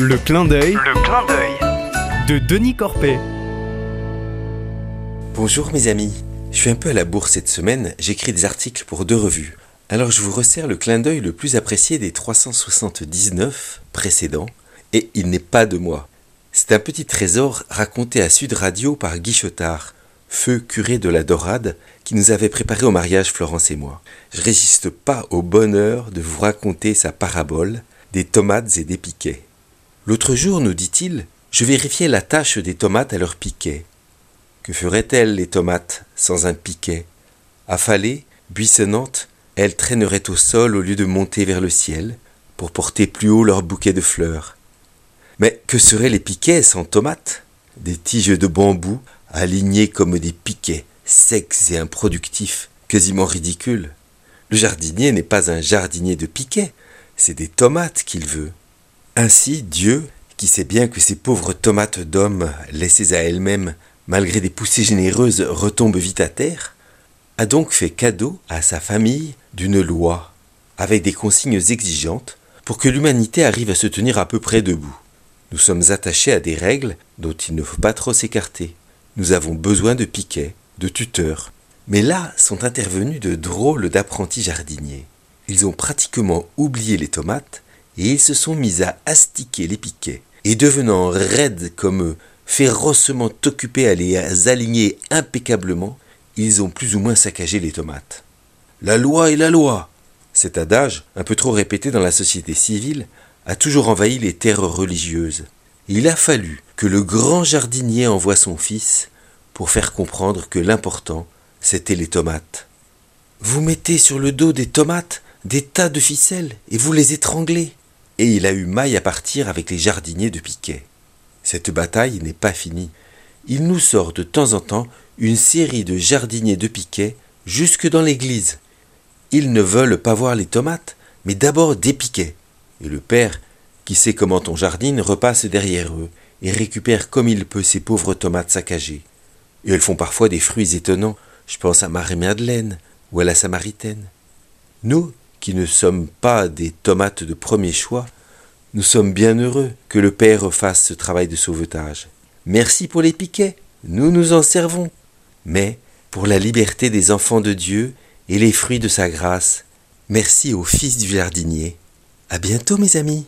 Le clin d'œil Le clin d'œil. de Denis Corpet. Bonjour mes amis, je suis un peu à la bourse cette semaine, j'écris des articles pour deux revues. Alors je vous resserre le clin d'œil le plus apprécié des 379 précédents, et il n'est pas de moi. C'est un petit trésor raconté à Sud Radio par Guichotard, feu curé de la Dorade, qui nous avait préparé au mariage Florence et moi. Je résiste pas au bonheur de vous raconter sa parabole des tomates et des piquets. L'autre jour, nous dit-il, je vérifiais la tâche des tomates à leur piquet. Que feraient-elles les tomates sans un piquet? Affalées, buissonnantes, elles traîneraient au sol au lieu de monter vers le ciel pour porter plus haut leur bouquet de fleurs. Mais que seraient les piquets sans tomates? Des tiges de bambou alignées comme des piquets, secs et improductifs, quasiment ridicules. Le jardinier n'est pas un jardinier de piquets, c'est des tomates qu'il veut. Ainsi, Dieu, qui sait bien que ces pauvres tomates d'hommes, laissées à elles-mêmes, malgré des poussées généreuses, retombent vite à terre, a donc fait cadeau à sa famille d'une loi, avec des consignes exigeantes, pour que l'humanité arrive à se tenir à peu près debout. Nous sommes attachés à des règles dont il ne faut pas trop s'écarter. Nous avons besoin de piquets, de tuteurs. Mais là sont intervenus de drôles d'apprentis jardiniers. Ils ont pratiquement oublié les tomates et ils se sont mis à astiquer les piquets. Et devenant raides comme eux, férocement occupés à les aligner impeccablement, ils ont plus ou moins saccagé les tomates. La loi est la loi. Cet adage, un peu trop répété dans la société civile, a toujours envahi les terres religieuses. Il a fallu que le grand jardinier envoie son fils pour faire comprendre que l'important, c'était les tomates. Vous mettez sur le dos des tomates des tas de ficelles et vous les étranglez. Et il a eu maille à partir avec les jardiniers de Piquet. Cette bataille n'est pas finie. Il nous sort de temps en temps une série de jardiniers de Piquet jusque dans l'église. Ils ne veulent pas voir les tomates, mais d'abord des piquets. Et le père, qui sait comment on jardine, repasse derrière eux et récupère comme il peut ces pauvres tomates saccagées. Et elles font parfois des fruits étonnants. Je pense à Marie-Madeleine ou à la Samaritaine. Nous, qui ne sommes pas des tomates de premier choix, nous sommes bien heureux que le Père fasse ce travail de sauvetage. Merci pour les piquets, nous nous en servons. Mais, pour la liberté des enfants de Dieu et les fruits de sa grâce, merci au Fils du jardinier. À bientôt, mes amis.